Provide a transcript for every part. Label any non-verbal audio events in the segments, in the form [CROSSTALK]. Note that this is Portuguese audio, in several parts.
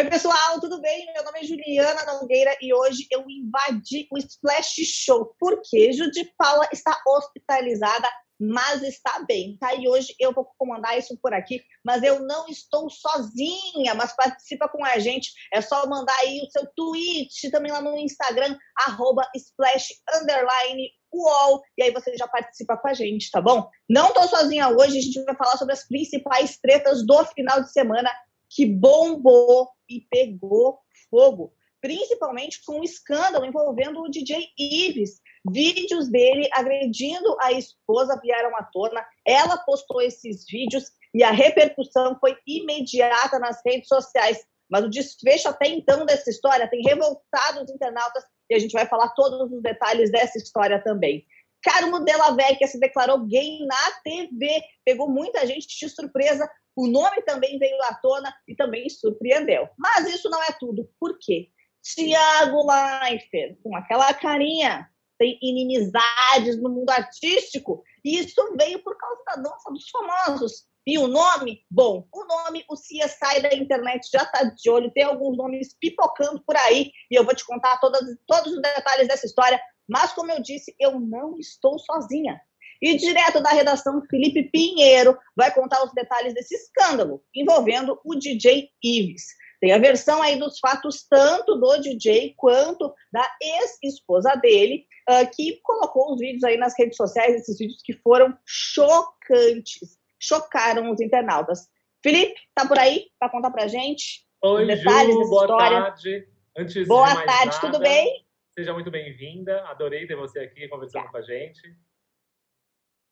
Oi, pessoal, tudo bem? Meu nome é Juliana Nogueira e hoje eu invadi o Splash Show. Por quê? Judy Paula está hospitalizada, mas está bem, tá? E hoje eu vou comandar isso por aqui, mas eu não estou sozinha, mas participa com a gente. É só mandar aí o seu tweet também lá no Instagram, arroba splash underline UOL, e aí você já participa com a gente, tá bom? Não estou sozinha hoje, a gente vai falar sobre as principais tretas do final de semana que bombou e pegou fogo, principalmente com um escândalo envolvendo o DJ Ives. Vídeos dele agredindo a esposa vieram à tona. Ela postou esses vídeos e a repercussão foi imediata nas redes sociais. Mas o desfecho até então dessa história tem revoltado os internautas e a gente vai falar todos os detalhes dessa história também. Carmo Della Vecchia se declarou gay na TV, pegou muita gente de surpresa o nome também veio à tona e também surpreendeu. Mas isso não é tudo. Por quê? Tiago Leifert, com aquela carinha, tem inimizades no mundo artístico. E isso veio por causa da dança dos famosos. E o nome? Bom, o nome, o CSI da internet já está de olho, tem alguns nomes pipocando por aí, e eu vou te contar todas, todos os detalhes dessa história. Mas, como eu disse, eu não estou sozinha. E direto da redação, Felipe Pinheiro vai contar os detalhes desse escândalo envolvendo o DJ Ives. Tem a versão aí dos fatos tanto do DJ quanto da ex-esposa dele, uh, que colocou os vídeos aí nas redes sociais, esses vídeos que foram chocantes, chocaram os internautas. Felipe, tá por aí para contar pra gente Oi, detalhes Ju, boa história? tarde. Antes Boa de mais tarde, nada, tudo bem? Seja muito bem-vinda. Adorei ter você aqui conversando Tá. com a gente.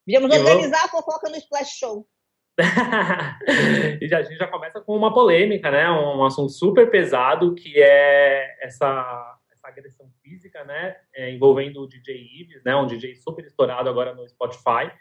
Viemos organizar a fofoca no Splash Show. [LAUGHS] e a gente já começa com uma polêmica, né? Um assunto super pesado que é essa, essa agressão física, né? É, envolvendo o DJ Ives, né? Um DJ super estourado agora no Spotify.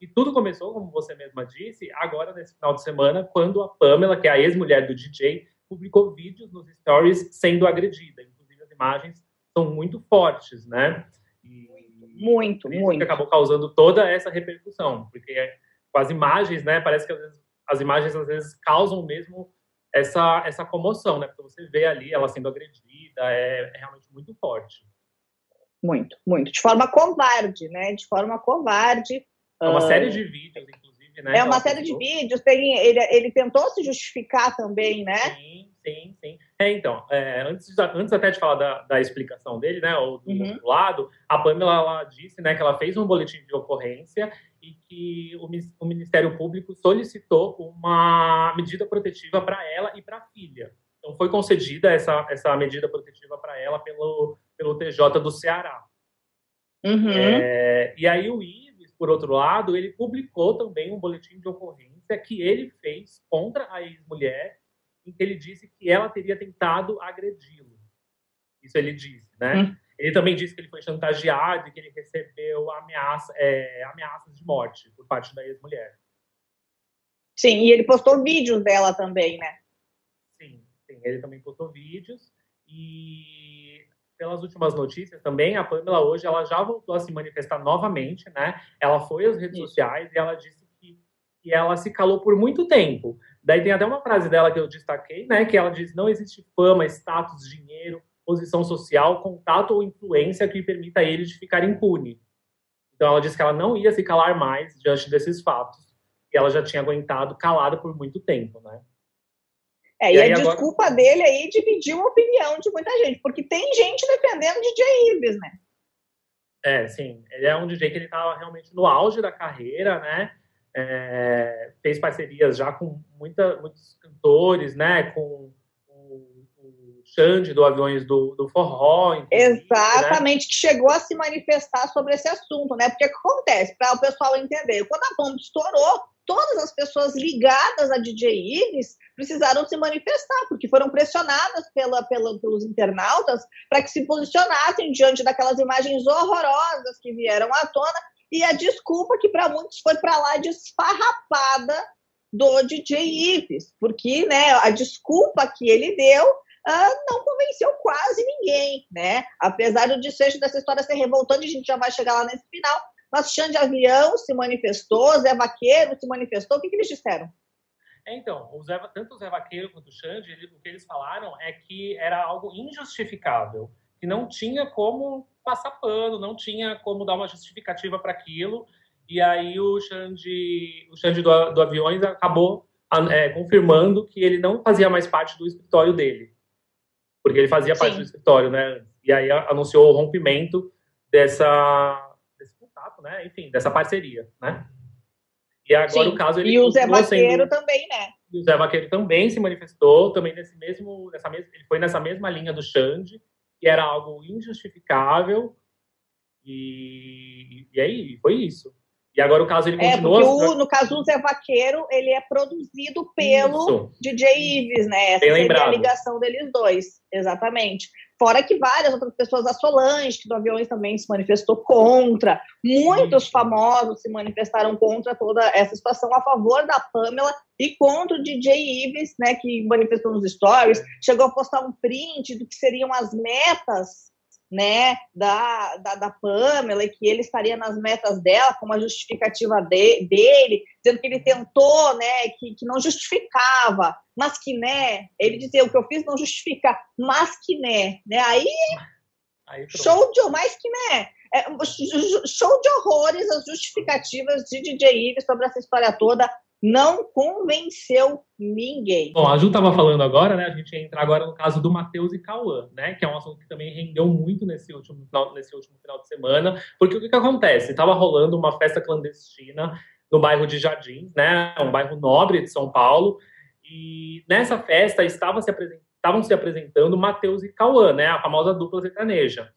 E tudo começou, como você mesma disse, agora nesse final de semana, quando a Pamela, que é a ex-mulher do DJ, publicou vídeos nos stories sendo agredida. Inclusive as imagens são muito fortes, né? E, Muito, isso muito. que acabou causando toda essa repercussão, porque com as imagens, né, parece que às vezes, as imagens às vezes causam mesmo essa, essa comoção, né, porque você vê ali ela sendo agredida, é, é realmente muito forte. Muito, muito. De forma covarde, né? De forma covarde. É uma Ah, série de vídeos, inclusive, né? É uma série de vídeos. Tem, ele, ele tentou se justificar também, né? Sim, sim, sim. É, então, é, antes, antes até de falar da, da explicação dele, né, ou do Uhum. outro lado, a Pamela ela disse, né, que ela fez um boletim de ocorrência e que o, o Ministério Público solicitou uma medida protetiva para ela e para a filha. Então, foi concedida essa, essa medida protetiva para ela pelo, pelo TJ do Ceará. Uhum. É, e aí o Ives, por outro lado, ele publicou também um boletim de ocorrência que ele fez contra a ex-mulher, em que ele disse que ela teria tentado agredi-lo. Isso ele disse, né? Hum. Ele também disse que ele foi chantageado e que ele recebeu ameaça, é, ameaças de morte por parte da ex-mulher. Sim, e ele postou vídeos dela também, né? Sim, sim, ele também postou vídeos e pelas últimas notícias também, a Pamela hoje ela já voltou a se manifestar novamente, né? Ela foi às redes sociais e ela disse que, que ela se calou por muito tempo. Daí tem até uma frase dela que eu destaquei, né? Que ela diz: não existe fama, status, dinheiro, posição social, contato ou influência que permita a ele de ficar impune. Então ela disse que ela não ia se calar mais diante desses fatos. E ela já tinha aguentado calada por muito tempo, né? É, E e, a agora- desculpa dele aí dividiu a opinião de muita gente, porque tem gente defendendo DJ Ives, né? É, sim. Ele é um DJ que ele estava realmente no auge da carreira, né? É, fez parcerias já com muita, muitos cantores, né? Com o, Xande do Aviões do, do Forró. né? Exatamente, que chegou a se manifestar sobre esse assunto, né? Porque o que acontece, para o pessoal entender, quando a bomba estourou, todas as pessoas ligadas a DJ Ives precisaram se manifestar, porque foram pressionadas pela, pela, pelos internautas para que se posicionassem diante daquelas imagens horrorosas que vieram à tona, e a desculpa que para muitos foi para lá de esfarrapada do DJ Ives, porque né, a desculpa que ele deu ah, não convenceu quase ninguém, né? Apesar do desfecho dessa história ser revoltante, a gente já vai chegar lá nesse final, mas Xande Avião se manifestou, Zé Vaqueiro se manifestou, o que, que eles disseram? É, então, o Zé, tanto o Zé Vaqueiro quanto o Xande, ele, o que eles falaram é que era algo injustificável, que não tinha como passar pano, não tinha como dar uma justificativa para aquilo, e aí o Xande, o Xande do, do Aviões acabou é, confirmando que ele não fazia mais parte do escritório dele, porque ele fazia Sim. parte do escritório, né? E aí anunciou o rompimento dessa né? Enfim, dessa parceria, né? E agora Sim. o caso ele E o Zé Vaqueiro sendo... também, né? E o Zé Vaqueiro também se manifestou, também nesse mesmo, nessa mesma, ele foi nessa mesma linha do Xande, que era algo injustificável, e, e aí foi isso. E agora o caso ele continua. É, porque o, no caso do Zé Vaqueiro, ele é produzido pelo Isso. DJ Ives, né? Essa Bem seria a ligação deles dois, exatamente. Fora que várias outras pessoas, a Solange, que do Aviões também se manifestou contra, muitos famosos se manifestaram contra toda essa situação, a favor da Pamela e contra o DJ Ives, né, que manifestou nos stories, chegou a postar um print do que seriam as metas né, da, da, da Pamela, e que ele estaria nas metas dela, com uma justificativa de, dele, dizendo que ele tentou, né, que, que não justificava, mas que, né, ele dizia, o que eu fiz não justifica, mas que, né, né, aí, aí show de, mais que, né, é, show de horrores as justificativas de DJ Ives sobre essa história toda, não convenceu ninguém. Bom, a Ju estava falando agora, né? A gente ia entrar agora no caso do Matheus e Cauã, né? Que é um assunto que também rendeu muito nesse último, nesse último final de semana. Porque o que, que acontece? Estava rolando uma festa clandestina no bairro de Jardins, né? Um bairro nobre de São Paulo. E nessa festa estava se estavam se apresentando Matheus e Cauã, né? A famosa dupla sertaneja.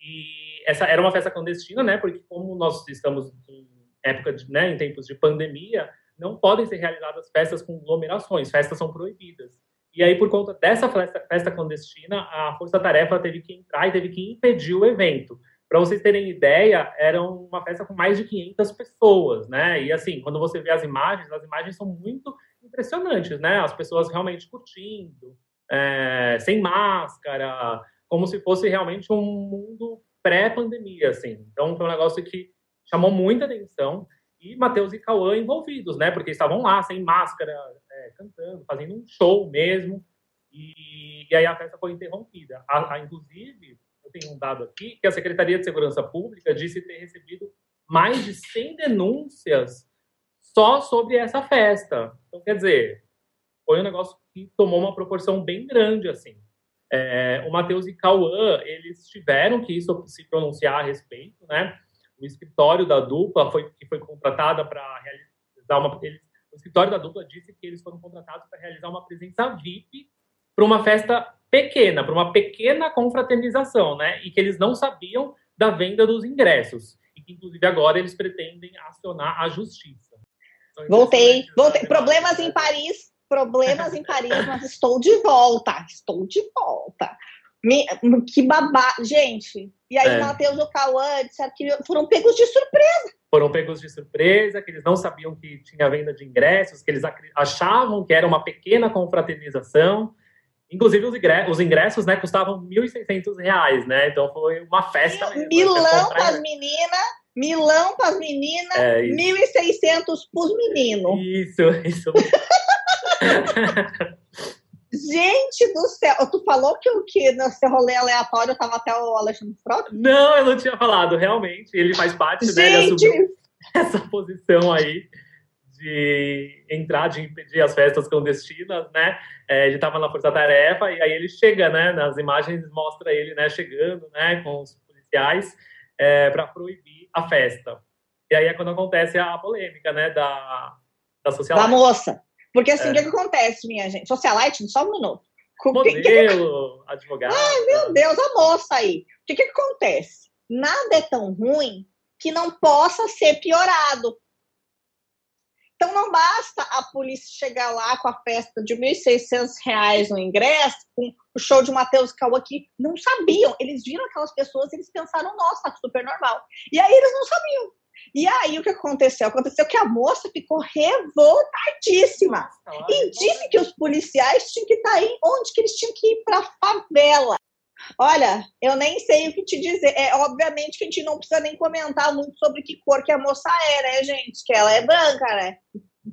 E essa era uma festa clandestina, né? Porque como nós estamos em época de, né, em tempos de pandemia, não podem ser realizadas festas com aglomerações, festas são proibidas. E aí, por conta dessa festa, festa clandestina, a Força Tarefa teve que entrar e teve que impedir o evento. Para vocês terem ideia, era uma festa com mais de 500 pessoas, né? E assim, quando você vê as imagens, as imagens são muito impressionantes, né? As pessoas realmente curtindo, é, sem máscara, como se fosse realmente um mundo pré-pandemia, assim. Então, foi um negócio que chamou muita atenção e Matheus e Cauã envolvidos, né? Porque estavam lá, sem máscara, é, cantando, fazendo um show mesmo. E, e aí a festa foi interrompida. A, a, inclusive, eu tenho um dado aqui, que a Secretaria de Segurança Pública disse ter recebido mais de 100 denúncias só sobre essa festa. Então, quer dizer, foi um negócio que tomou uma proporção bem grande, assim. É, o Matheus e Cauã, eles tiveram que se pronunciar a respeito, né? O escritório da dupla foi que foi contratada para realizar uma eles, o escritório da dupla disse que eles foram contratados para realizar uma presença VIP para uma festa pequena, para uma pequena confraternização, né? E que eles não sabiam da venda dos ingressos e que inclusive agora eles pretendem acionar a justiça. Então, voltei, voltei. Problemas em Paris, problemas em Paris, mas estou de volta, estou de volta. Me, que babá, gente. E aí, é. Matheus e o Cauã disseram que foram pegos de surpresa. Foram pegos de surpresa, que eles não sabiam que tinha venda de ingressos, que eles achavam que era uma pequena confraternização. Inclusive, os ingressos, os ingressos né, custavam R$ 1.600, né? Então, foi uma festa. Mesmo, Milão para as meninas, Milão para as meninas, é, 1.600 para os meninos. Isso, isso. [LAUGHS] Gente do céu, tu falou que o que nesse rolê aleatório tava até o Alexandre Frota? Não, eu não tinha falado, realmente. Ele faz parte, Gente. né? Ele assumiu essa posição aí de entrar, de impedir as festas clandestinas, né? É, ele estava na Força Tarefa e aí ele chega, né? Nas imagens mostra ele, né? Chegando, né? Com os policiais é, para proibir a festa. E aí é quando acontece a polêmica, né? Da, da socialite. Da moça. Porque assim, o é. que, que, acontece, minha gente? Socialite, só um minuto. Modelo, que... advogado. Ai, meu Deus, a moça aí. O que, que acontece? Nada é tão ruim que não possa ser piorado. Então não basta a polícia chegar lá com a festa de R$ 1.600 no ingresso, com o show de Matheus Cauã que não sabiam. Eles viram aquelas pessoas e eles pensaram, nossa, tá super normal. E aí eles não sabiam. E aí o que aconteceu? Aconteceu que a moça ficou revoltadíssima e disse que os policiais tinham que estar aí onde que eles tinham que ir para a favela. Olha, eu nem sei o que te dizer. É obviamente que a gente não precisa nem comentar muito sobre que cor que a moça é, né, gente? Que ela é branca, né?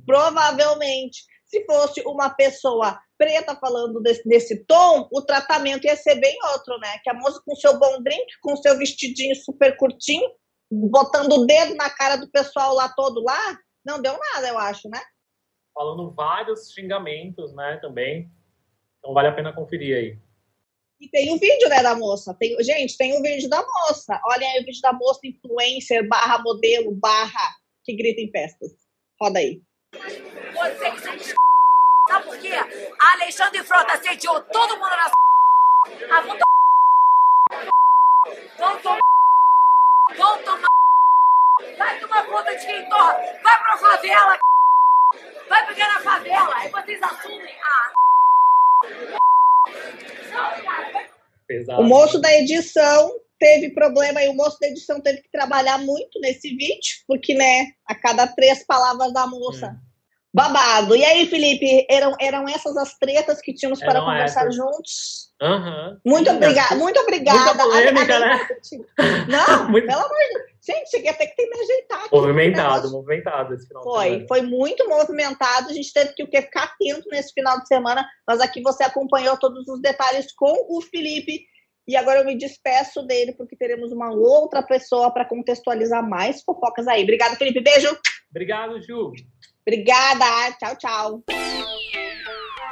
Provavelmente, se fosse uma pessoa preta falando desse, desse tom, o tratamento ia ser bem outro, né? Que a moça com seu bom drink, com seu vestidinho super curtinho, botando o dedo na cara do pessoal lá todo lá, não deu nada, eu acho, né? Falando vários xingamentos, né, também. Então vale a pena conferir aí. E tem o um vídeo, né, da moça. Tem, gente, tem o um vídeo da moça. Olha aí o vídeo da moça influencer, barra modelo, barra, que grita em festas. Roda aí. Vocês [LAUGHS] são Sabe por quê? Alexandre Frota sediou todo mundo na [LAUGHS] a puta Vão [LAUGHS] tomar Vão tomar [LAUGHS] Vai tomar conta de quem torra Vai pra favela [LAUGHS] Vai pegar na favela Aí vocês assumem a [LAUGHS] Pesado. O moço da edição teve problema e o moço da edição teve que trabalhar muito nesse vídeo, porque, né, a cada três palavras da moça. Hum. Babado. E aí, Felipe, eram, eram essas as tretas que tínhamos para conversar essas. juntos? Uhum. Muito obrigada, muito obrigada. Muita polêmica, né? Não, [LAUGHS] muito... pelo amor de Deus. Gente, cheguei até que ter me ajeitar aqui. Movimentado, movimentado esse final Foi, foi muito movimentado. A gente teve que o que, ficar atento nesse final de semana, mas aqui você acompanhou todos os detalhes com o Felipe. E agora eu me despeço dele, porque teremos uma outra pessoa para contextualizar mais fofocas aí. Obrigada, Felipe. Beijo. Obrigado, Ju. Obrigada. Tchau, tchau.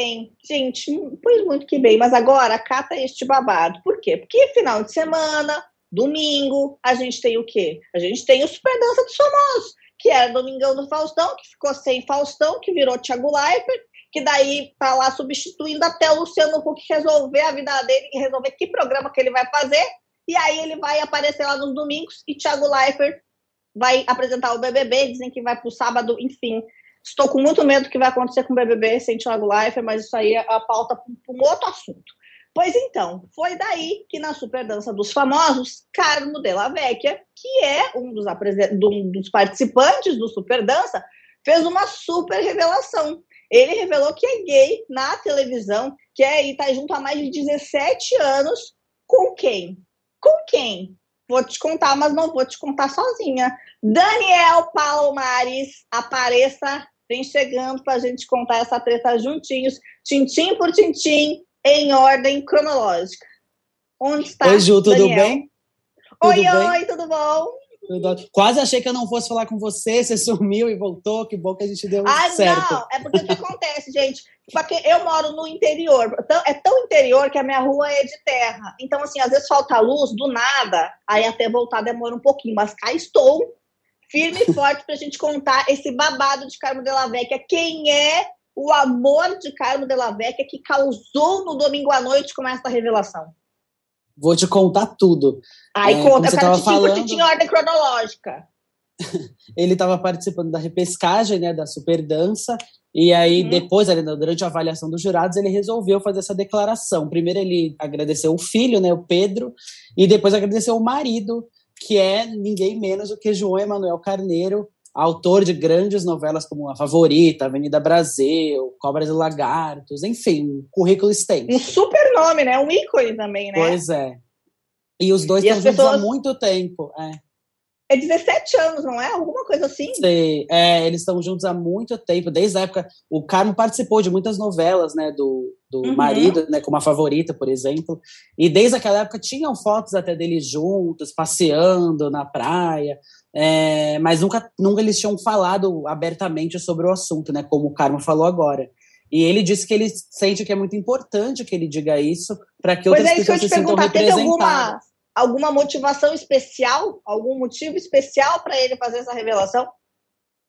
Bem. Gente, pois muito que bem. Mas agora cata este babado. Por quê? Porque final de semana, domingo, a gente tem o quê? A gente tem o Super Dança dos Famosos, que era Domingão do Faustão, que ficou sem Faustão, que virou Thiago Leifert, que daí tá lá substituindo até o Luciano Huck resolver a vida dele e resolver que programa que ele vai fazer. E aí ele vai aparecer lá nos domingos e Thiago Leifert vai apresentar o BBB, dizem que vai pro sábado, enfim. Estou com muito medo do que vai acontecer com o BBB sem Thiago Leifert, mas isso aí é a pauta para um outro assunto. Pois então, foi daí que na Super Dança dos Famosos, Carmo Della Vecchia, que é um dos, um dos participantes do Super Dança, fez uma super revelação. Ele revelou que é gay na televisão, que é e tá junto há mais de 17 anos com quem? Com quem? Vou te contar, mas não vou te contar sozinha. Daniel Palmares, apareça, vem chegando para a gente contar essa treta juntinhos, tintim por tintim, em ordem cronológica. Onde está? Oi, Ju, tudo Daniel? bem? Oi, tudo oi, bem? tudo bom? Quase achei que eu não fosse falar com você, você sumiu e voltou, que bom que a gente deu ah, certo. não, é porque o que acontece, gente? Porque eu moro no interior, é tão interior que a minha rua é de terra. Então, assim, às vezes falta luz, do nada, aí até voltar demora um pouquinho, mas cá estou, firme e forte pra gente contar esse babado de Carmo de la Vecchia. Quem é o amor de Carmo de la Vecchia que causou no domingo à noite com essa revelação? Vou te contar tudo. Aí é, conta, eu quero te falando... tinha ordem cronológica. [LAUGHS] ele estava participando da repescagem, né, da super dança, e aí uhum. depois, ali, durante a avaliação dos jurados, ele resolveu fazer essa declaração. Primeiro ele agradeceu o filho, né, o Pedro, e depois agradeceu o marido, que é ninguém menos do que João Emanuel Carneiro, autor de grandes novelas como A Favorita, Avenida Brasil, Cobras e Lagartos, enfim, um currículo extenso. Um super nome, né? Um ícone também, né? Pois é. E os dois e estão juntos pessoas... há muito tempo. É. É 17 anos, não é? Alguma coisa assim? Sim, é, eles estão juntos há muito tempo, desde a época. O Carmo participou de muitas novelas, né, do, do uhum. marido, né, como a favorita, por exemplo. E desde aquela época tinham fotos até deles juntos, passeando na praia. É, mas nunca, nunca eles tinham falado abertamente sobre o assunto, né, como o Carmo falou agora. E ele disse que ele sente que é muito importante que ele diga isso para que outras é, pessoas se sintam representadas alguma motivação especial, algum motivo especial para ele fazer essa revelação?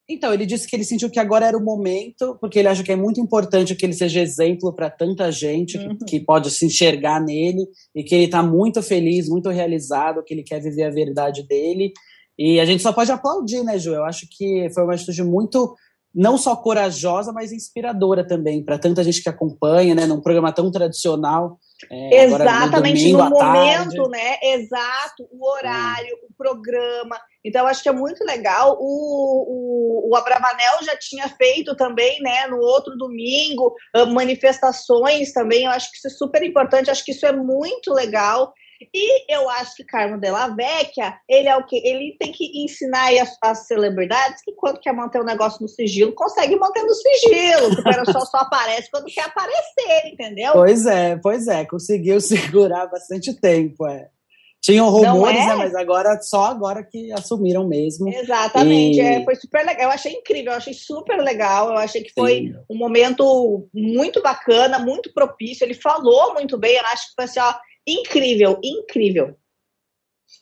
Então, ele disse que ele sentiu que agora era o momento, porque ele acha que é muito importante que ele seja exemplo para tanta gente uhum. que, que, pode se enxergar nele e que ele está muito feliz, muito realizado, que ele quer viver a verdade dele. E a gente só pode aplaudir, né, Ju? Eu acho que foi uma atitude muito não só corajosa, mas inspiradora também para tanta gente que acompanha, né, num programa tão tradicional. É, Exatamente, no, momento, né? Exato, o horário, o programa. Então, acho que é muito legal. O, o, o Abravanel já tinha feito também, né, no outro domingo, manifestações também. Eu acho que isso é super importante, acho que isso é muito legal. E eu acho que Carmo Della Vecchia, ele é o que Ele tem que ensinar as, as, celebridades que quando quer manter o negócio no sigilo, consegue manter no sigilo. Que o pessoal só aparece quando quer aparecer, entendeu? Pois é, pois é. Conseguiu [LAUGHS] segurar bastante tempo, é. Tinham rumores, é? né, mas agora só agora que assumiram mesmo. Exatamente, e... é, foi super legal. Eu achei incrível, eu achei super legal. Eu achei que foi Sim. um momento muito bacana, muito propício. Ele falou muito bem, eu acho que foi assim, ó, incrível, incrível.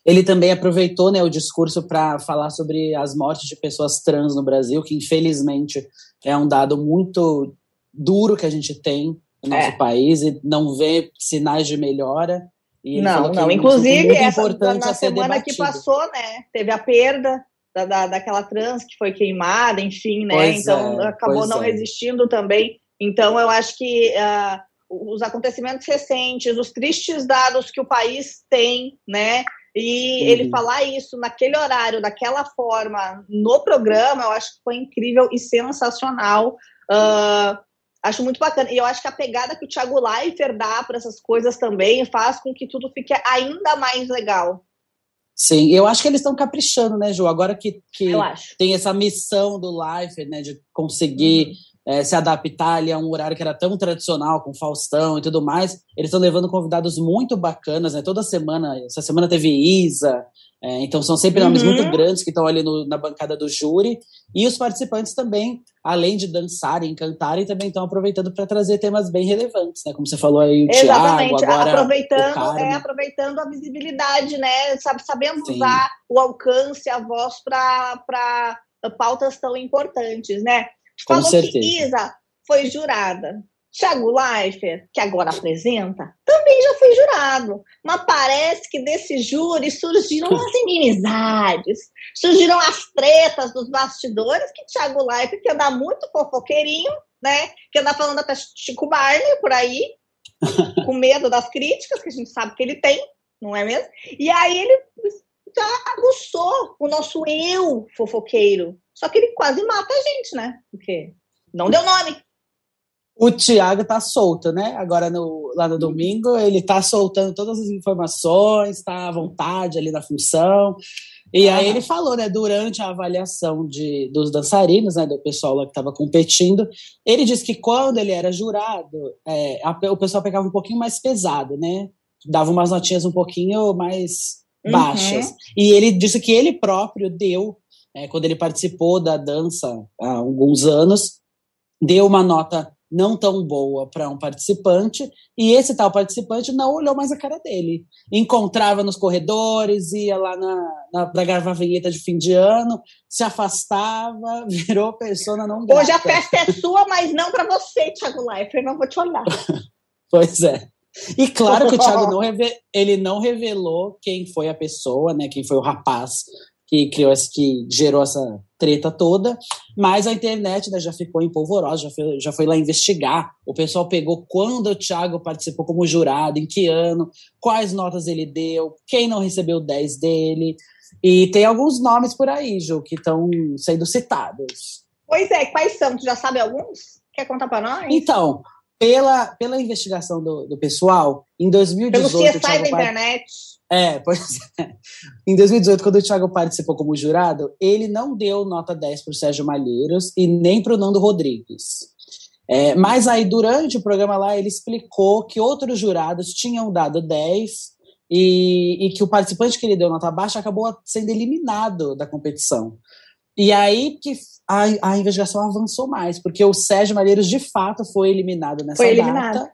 Ele também aproveitou né, o discurso para falar sobre as mortes de pessoas trans no Brasil, que infelizmente é um dado muito duro que a gente tem no nosso é. país e não vê sinais de melhora. não, não. Inclusive, essa, na semana que passou, né, teve a perda da, da, daquela trans que foi queimada, enfim, né? Pois então é, acabou não é. resistindo também. Então eu acho que uh, os acontecimentos recentes, os tristes dados que o país tem, né? E uhum. ele falar isso naquele horário, daquela forma, no programa, eu acho que foi incrível e sensacional. Uh, acho muito bacana. E eu acho que a pegada que o Thiago Leifert dá para essas coisas também faz com que tudo fique ainda mais legal. Sim, eu acho que eles estão caprichando, né, Ju? Agora que, que tem essa missão do Leifert, né, de conseguir. Uhum é, se adaptar ali a um horário que era tão tradicional, com Faustão e tudo mais. Eles estão levando convidados muito bacanas, né? Toda semana, essa semana teve Isa, é, então são sempre nomes uhum. muito grandes que estão ali no, na bancada do júri. E os participantes também, além de dançarem, cantarem, também estão aproveitando para trazer temas bem relevantes, né? Como você falou aí, o Exatamente. Thiago, agora aproveitando, é, aproveitando a visibilidade, né? Sabe, sabendo Sim. usar o alcance, a voz para pautas tão importantes, né? Com falou certeza. que Isa foi jurada. Thiago Leifert, que agora apresenta, também já foi jurado. Mas parece que desse júri surgiram as [LAUGHS] inimizades, surgiram as tretas dos bastidores, que Thiago Leifert, que anda muito fofoqueirinho, né? Que anda falando até Chico Barney por aí, [LAUGHS] com medo das críticas, que a gente sabe que ele tem, não é mesmo? E aí ele já aguçou o nosso eu fofoqueiro, só que ele quase mata a gente, né? Porque não deu nome. O Thiago tá solto, né? Agora no, lá no domingo, ele tá soltando todas as informações, tá à vontade ali na função. E ah. aí ele falou, né, durante a avaliação de, dos dançarinos, né, do pessoal lá que estava competindo, ele disse que quando ele era jurado, é, a, o pessoal pegava um pouquinho mais pesado, né? Dava umas notinhas um pouquinho mais baixas. Uhum. E ele disse que ele próprio deu é, quando ele participou da dança há alguns anos, deu uma nota não tão boa para um participante, e esse tal participante não olhou mais a cara dele. Encontrava nos corredores, ia lá na, na para gravar a vinheta de fim de ano, se afastava, [LAUGHS] virou persona não grata. Hoje a festa é sua, mas não para você, Thiago Leifert, não vou te olhar. [LAUGHS] pois é. E claro que o Thiago [LAUGHS] não, ele não revelou quem foi a pessoa, né, quem foi o rapaz que criou que gerou essa treta toda, mas a internet né, já ficou em polvorosa, já foi, já foi lá investigar. O pessoal pegou quando o Thiago participou como jurado, em que ano, quais notas ele deu, quem não recebeu 10 dele. E tem alguns nomes por aí, Ju, que estão sendo citados. Pois é, quais são? Tu já sabe alguns? Quer contar para nós? Então, pela, pela investigação do, do pessoal, em 2018. Pelo CSI da internet. É, pois é. Em 2018, quando o Thiago participou como jurado, ele não deu nota 10 para o Sérgio Malheiros e nem para o Nando Rodrigues. É, mas aí, durante o programa lá, ele explicou que outros jurados tinham dado 10 e, e que o participante que ele deu nota baixa acabou sendo eliminado da competição. E aí que a, a investigação avançou mais, porque o Sérgio Malheiros, de fato, foi eliminado nessa foi eliminado. data.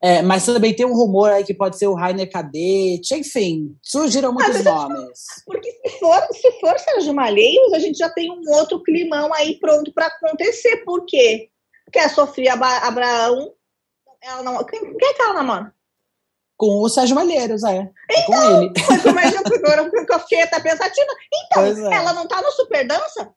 É, mas também tem um rumor aí que pode ser o Rainer Cadete, enfim, surgiram muitos nomes. Porque se for, se for Sérgio Malheiros, a gente já tem um outro climão aí pronto para acontecer. Por quê? Porque a Sofia Abraão, ela não. Quem, quem é que ela namora? Com o Sérgio Malheiros, é. é então, com ele. Foi como eu fiquei até pensativa. Então, é. ela não tá no Super Dança?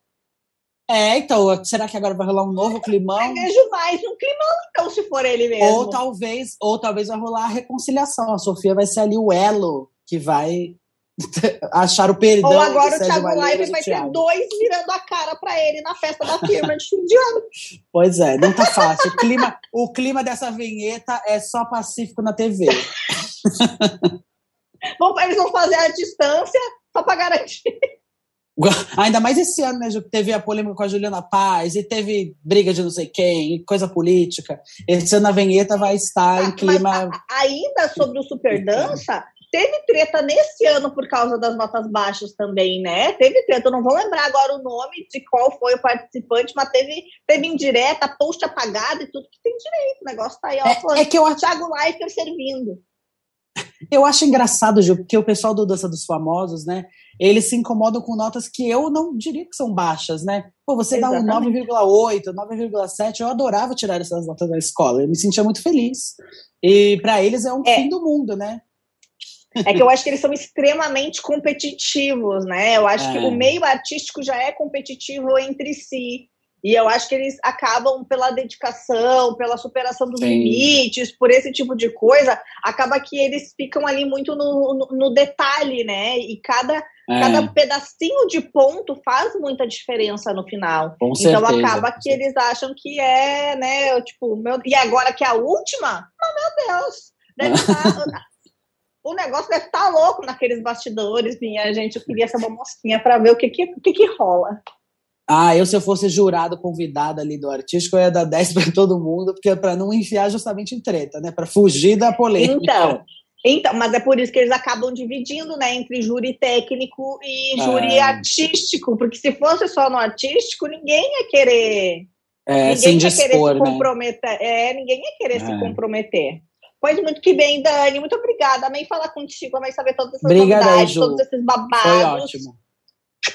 É, então, será que agora vai rolar um novo climão? Eu vejo mais um climão, então, se for ele mesmo. Ou talvez, ou talvez vai rolar a reconciliação. A Sofia vai ser ali o elo que vai [LAUGHS] achar o perdão. Ou agora o Thiago Live vai ter dois virando a cara para ele na festa da firma de fim de ano. Pois é, não tá fácil. O clima, o clima dessa vinheta é só pacífico na TV. Bom, eles vão fazer a distância só para garantir. [LAUGHS] Ainda mais esse ano, né, Ju, que teve a polêmica com a Juliana Paz e teve briga de não sei quem, coisa política. Esse ano a vinheta vai estar ah, em clima. ainda sobre o Super Dança, teve treta nesse ano por causa das notas baixas também, né? Teve treta, eu não vou lembrar agora o nome de qual foi o participante, mas teve, teve indireta, post apagado e tudo que tem direito. O negócio tá aí, ó. É, é que eu acho. Thiago Leifert servindo. Eu acho engraçado, Gil, porque o pessoal do Dança dos Famosos, né? Eles se incomodam com notas que eu não diria que são baixas, né? Pô, você Exatamente. dá um 9,8, 9,7, eu adorava tirar essas notas da escola, eu me sentia muito feliz. E para eles é um é. fim do mundo, né? É que eu acho que eles são extremamente competitivos, né? Eu acho é. que o meio artístico já é competitivo entre si. E eu acho que eles acabam pela dedicação, pela superação dos Sim. limites, por esse tipo de coisa, acaba que eles ficam ali muito no, no, no detalhe, né? E cada. Cada pedacinho de ponto faz muita diferença no final. Com então certeza. acaba que eles acham que é, né? Tipo, meu, e agora que é a última? Oh, meu Deus! Deve estar. [LAUGHS] o negócio deve estar louco naqueles bastidores, minha gente. Eu queria ser uma mosquinha para ver o que, que, que, que rola. Ah, eu se eu fosse jurado convidado ali do artístico, eu ia dar 10 para todo mundo, porque é para não enfiar justamente em treta, né? Para fugir da polêmica. Então, então, mas é por isso que eles acabam dividindo, né, entre júri técnico e júri é. artístico, porque se fosse só no artístico, ninguém ia querer. É, ninguém sem ia dispor, querer se né? comprometer. É, ninguém ia querer é. se comprometer. Pois muito que bem, Dani. Muito obrigada. Amei falar contigo, amei saber todas essas Obrigada, novidades, todos esses babados. Foi ótimo.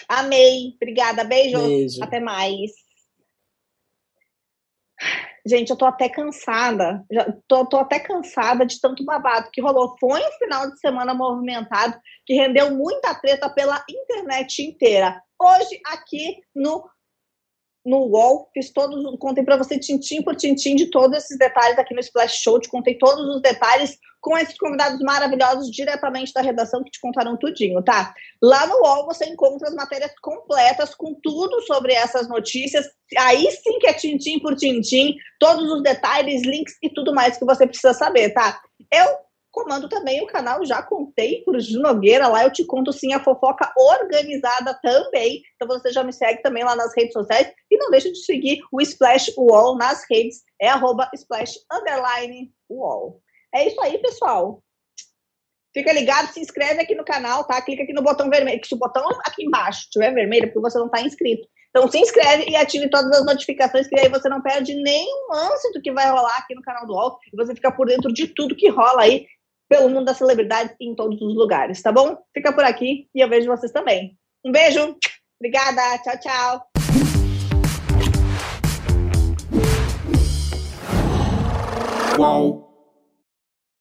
Amei. Obrigada. Beijo. Até mais. Gente, eu tô até cansada. Já tô, tô até cansada de tanto babado que rolou. Foi um final de semana movimentado que rendeu muita treta pela internet inteira. Hoje, aqui no no UOL, fiz todos, contei para você tintim por tintim de todos esses detalhes aqui no Splash Show, te contei todos os detalhes com esses convidados maravilhosos diretamente da redação que te contaram tudinho, tá? Lá no UOL você encontra as matérias completas com tudo sobre essas notícias, aí sim que é tintim por tintim, todos os detalhes, links e tudo mais que você precisa saber, tá? Eu comando também o canal Já Contei por Ju Nogueira. Lá eu te conto sim a fofoca organizada também. Então você já me segue também lá nas redes sociais. E não deixa de seguir o Splash Wall nas redes. É arroba Splash Underline Wall. É isso aí, pessoal. Fica ligado, se inscreve aqui no canal, tá? Clica aqui no botão vermelho. Que se o botão aqui embaixo estiver vermelho, é porque você não está inscrito. Então se inscreve e ative todas as notificações, que aí você não perde nenhum lance do que vai rolar aqui no canal do UOL. E você fica por dentro de tudo que rola aí pelo mundo das celebridades em todos os lugares, tá bom? Fica por aqui e eu vejo vocês também. Um beijo, obrigada, tchau, tchau. Uau.